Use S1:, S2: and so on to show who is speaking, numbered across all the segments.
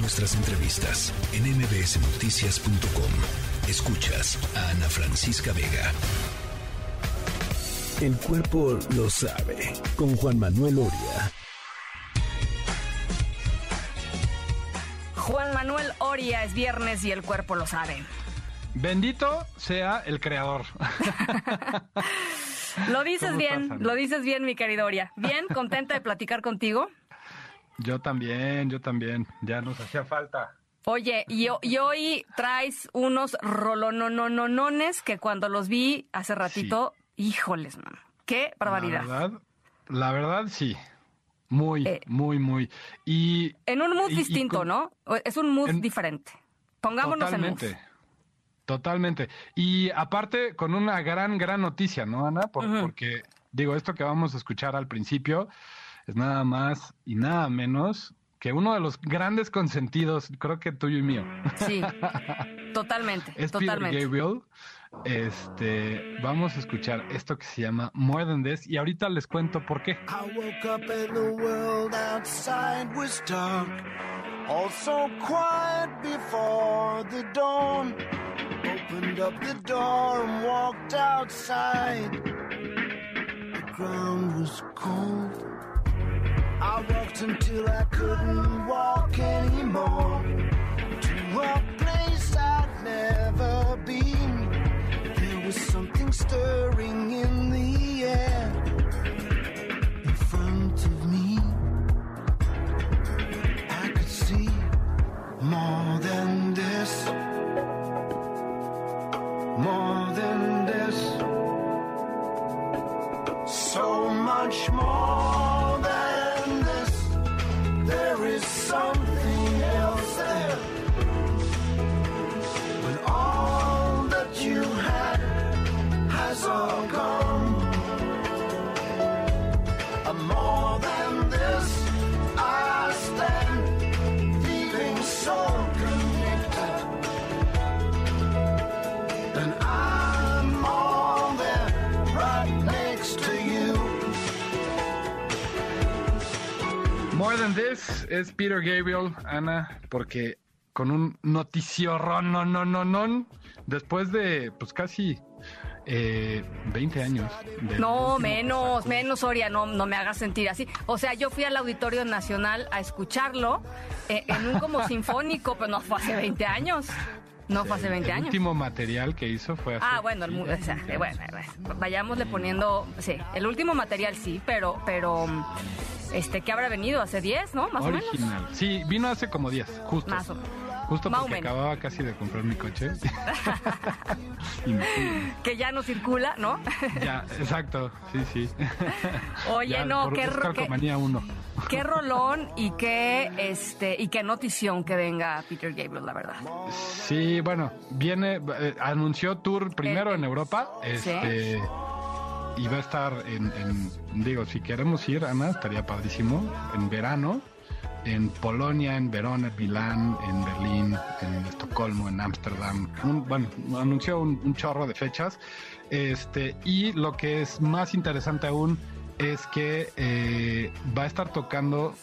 S1: nuestras entrevistas en mbsnoticias.com. Escuchas a Ana Francisca Vega. El cuerpo lo sabe con Juan Manuel Oria.
S2: Juan Manuel Oria es viernes y el cuerpo lo sabe.
S3: Bendito sea el creador.
S2: lo dices bien, lo dices bien, mi querido Oria. Bien, contenta de platicar contigo.
S3: Yo también, yo también. Ya nos hacía falta.
S2: Oye, y, hoy traes unos rolonononones que cuando los vi hace ratito, híjoles, man, qué barbaridad.
S3: La verdad, la verdad sí. Muy, eh, muy, muy. Y
S2: en un mood distinto, ¿no? Es un mood diferente. Pongámonos en mood.
S3: Totalmente. Y aparte, con una gran, gran noticia, ¿no, Ana? Porque, digo, esto que vamos a escuchar al principio es nada más y nada menos que uno de los grandes consentidos, creo que tuyo y mío.
S2: Sí, totalmente.
S3: es
S2: totalmente.
S3: Peter Gabriel. Este, vamos a escuchar esto que se llama More Than This y ahorita les cuento por qué. I woke up and the world outside was dark, also quiet before the dawn. Opened up the door and walked outside. The ground was cold. I walked until I couldn't walk anymore. To a place I'd never been. There was something stirring in the Than This es Peter Gabriel, Ana, porque con un noticio no, no, no, no, después de pues casi eh, 20 años.
S2: No, menos, menos, Soria, no, no me hagas sentir así. O sea, yo fui al Auditorio Nacional a escucharlo eh, en un como sinfónico, pero no fue hace 20 años. No fue hace 20 años.
S3: El último material que hizo fue hace
S2: Ah, bueno, el, o sea, bueno, vayámosle poniendo, sí, el último material sí, pero, pero este, ¿qué habrá venido? ¿Hace 10, no? Más o menos.
S3: Sí, vino hace como 10, justo. Más o menos. Justo porque acababa casi de comprar mi coche.
S2: que ya no circula, ¿no?
S3: ya, exacto, sí, sí.
S2: Oye, no, qué,
S3: qué, uno.
S2: qué rolón y qué este y qué notición que venga Peter Gabriel, la verdad.
S3: Sí, bueno, viene eh, anunció tour primero en Europa, este y va a estar en, digo, si queremos ir, Ana, estaría padrísimo, en verano, en Polonia, en Verona, en Milán, en Berlín, en Estocolmo, en Ámsterdam. Bueno, anunció un, chorro de fechas. Este, y lo que es más interesante aún es que eh, va a estar tocando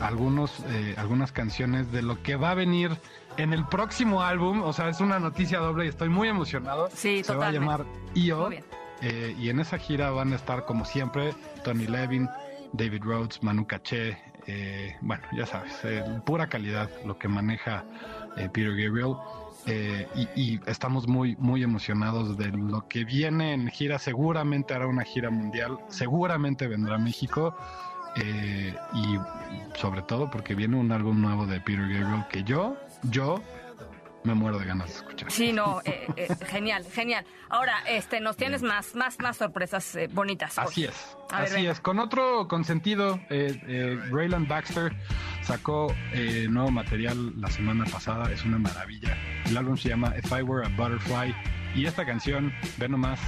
S3: algunos, eh, algunas canciones de lo que va a venir en el próximo álbum. O sea, es una noticia doble y estoy muy emocionado.
S2: Sí,
S3: Se va a llamar IO. Eh, y en esa gira van a estar, como siempre, Tony Levin, David Rhodes, Manu Caché, eh, bueno, ya sabes, eh, pura calidad lo que maneja Peter Gabriel. Y, estamos muy, muy emocionados de lo que viene en gira. Seguramente hará una gira mundial, seguramente vendrá a México. y sobre todo porque viene un álbum nuevo de Peter Gabriel que yo, yo me muero de ganas de escuchar.
S2: Sí, no, eh, eh, genial, genial. Ahora, este, nos tienes más, más, más sorpresas eh, bonitas.
S3: Así es, así es. Con otro consentido, Rayland Baxter sacó nuevo material la semana pasada, es una maravilla. El álbum se llama If I Were a Butterfly y esta canción, ve nomás,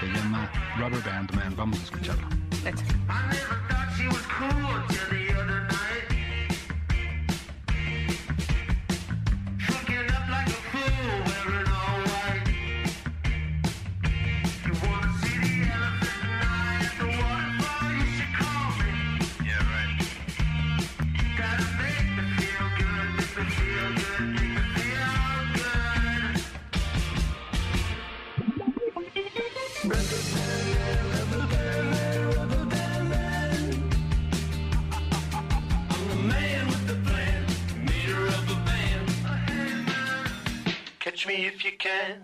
S3: se llama Rubber Band Man. Vamos a escucharlo.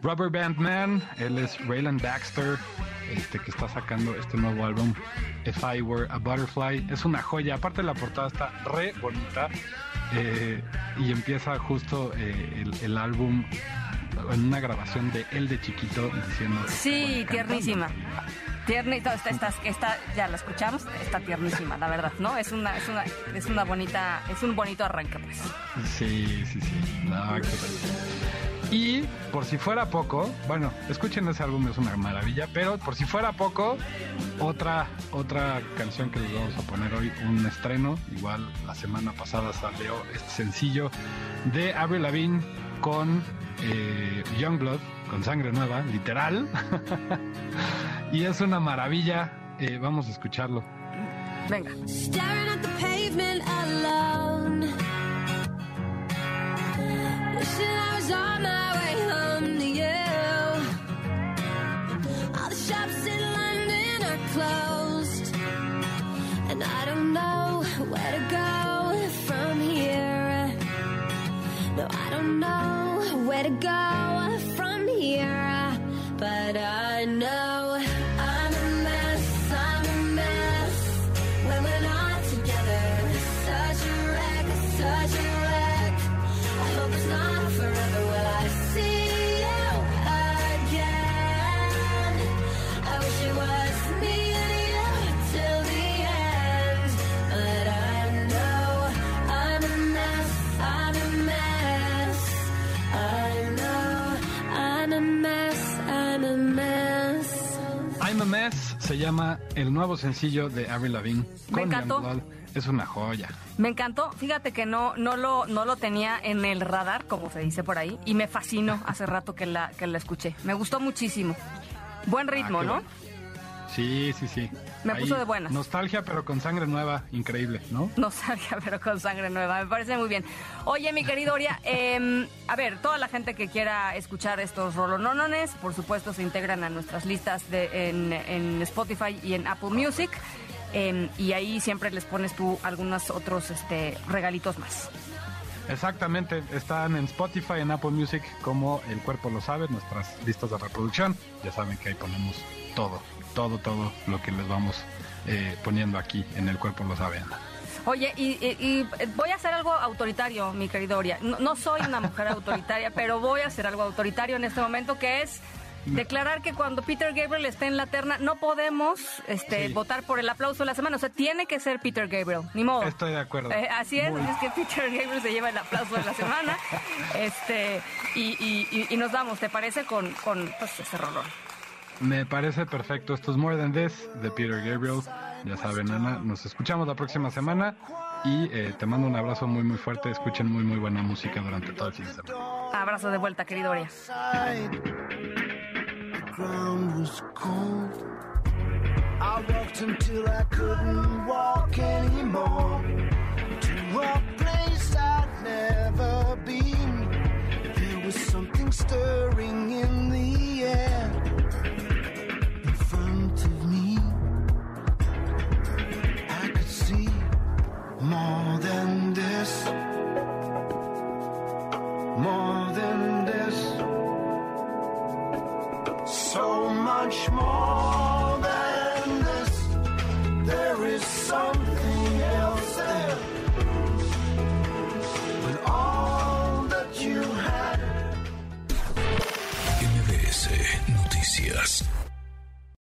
S3: Rubber Band Man, él es Raylan Baxter, este que está sacando este nuevo álbum, If I Were a Butterfly. Es una joya, aparte la portada está re bonita eh, y empieza justo eh, el, álbum en una grabación de él de chiquito diciendo...
S2: Sí, tiernísima. Tiernita, esta, esta, ya la escuchamos, está tiernísima, la verdad, ¿no? Es una, es una, es una bonita, es un bonito arranque, pues.
S3: Sí, sí, sí. No, y por si fuera poco, bueno, escuchen ese álbum, es una maravilla, pero por si fuera poco, otra, otra canción que les vamos a poner hoy, un estreno, igual la semana pasada salió este sencillo de Avril Lavigne con eh, Youngblood, con sangre nueva, literal. y es una maravilla, eh, vamos a escucharlo.
S2: Venga. On my way home to you. All the shops in London are closed, and I don't know where to go from here. No, I don't know where to go from here, but I know.
S3: Se llama el nuevo sencillo de Avril Lavigne.
S2: Me encantó.
S3: Es una joya.
S2: Me encantó. Fíjate que no, no, lo, no lo tenía en el radar, como se dice por ahí, y me fascinó hace rato que la, que la escuché. Me gustó muchísimo. Buen ah, ritmo, ¿no?
S3: Sí, sí, sí.
S2: Me puso de buenas.
S3: Nostalgia, pero con sangre nueva, increíble, ¿no?
S2: Nostalgia, pero con sangre nueva, me parece muy bien. Oye, mi querido Oria, em, a ver, toda la gente que quiera escuchar estos rolonones, por supuesto, se integran a nuestras listas de, en, Spotify y en Apple Music. Em, y ahí siempre les pones tú algunos otros este, regalitos más.
S3: Exactamente, están en Spotify, en Apple Music, como el cuerpo lo sabe, nuestras listas de reproducción. Ya saben que ahí ponemos todo todo, todo lo que les vamos eh, poniendo aquí en el cuerpo lo saben.
S2: Oye, y, voy a hacer algo autoritario, mi querido Oria. No, soy una mujer autoritaria, pero voy a hacer algo autoritario en este momento, que es declarar que cuando Peter Gabriel esté en la terna no podemos este, votar por el aplauso de la semana. O sea, tiene que ser Peter Gabriel, ni modo.
S3: Estoy de acuerdo.
S2: Eh, así es, es que Peter Gabriel se lleva el aplauso de la semana. este y, nos vamos, ¿te parece? Con, con pues, ese rolón.
S3: Me parece perfecto. Esto es More Than This de Peter Gabriel. Ya saben, Ana, nos escuchamos la próxima semana y eh, te mando un abrazo muy, muy fuerte. Escuchen muy, muy buena música durante todo el fin de semana.
S2: Abrazo de vuelta, querido Oria. I walked until I couldn't walk anymore so much more than this. There is something else there. When all that you had. MBS Noticias.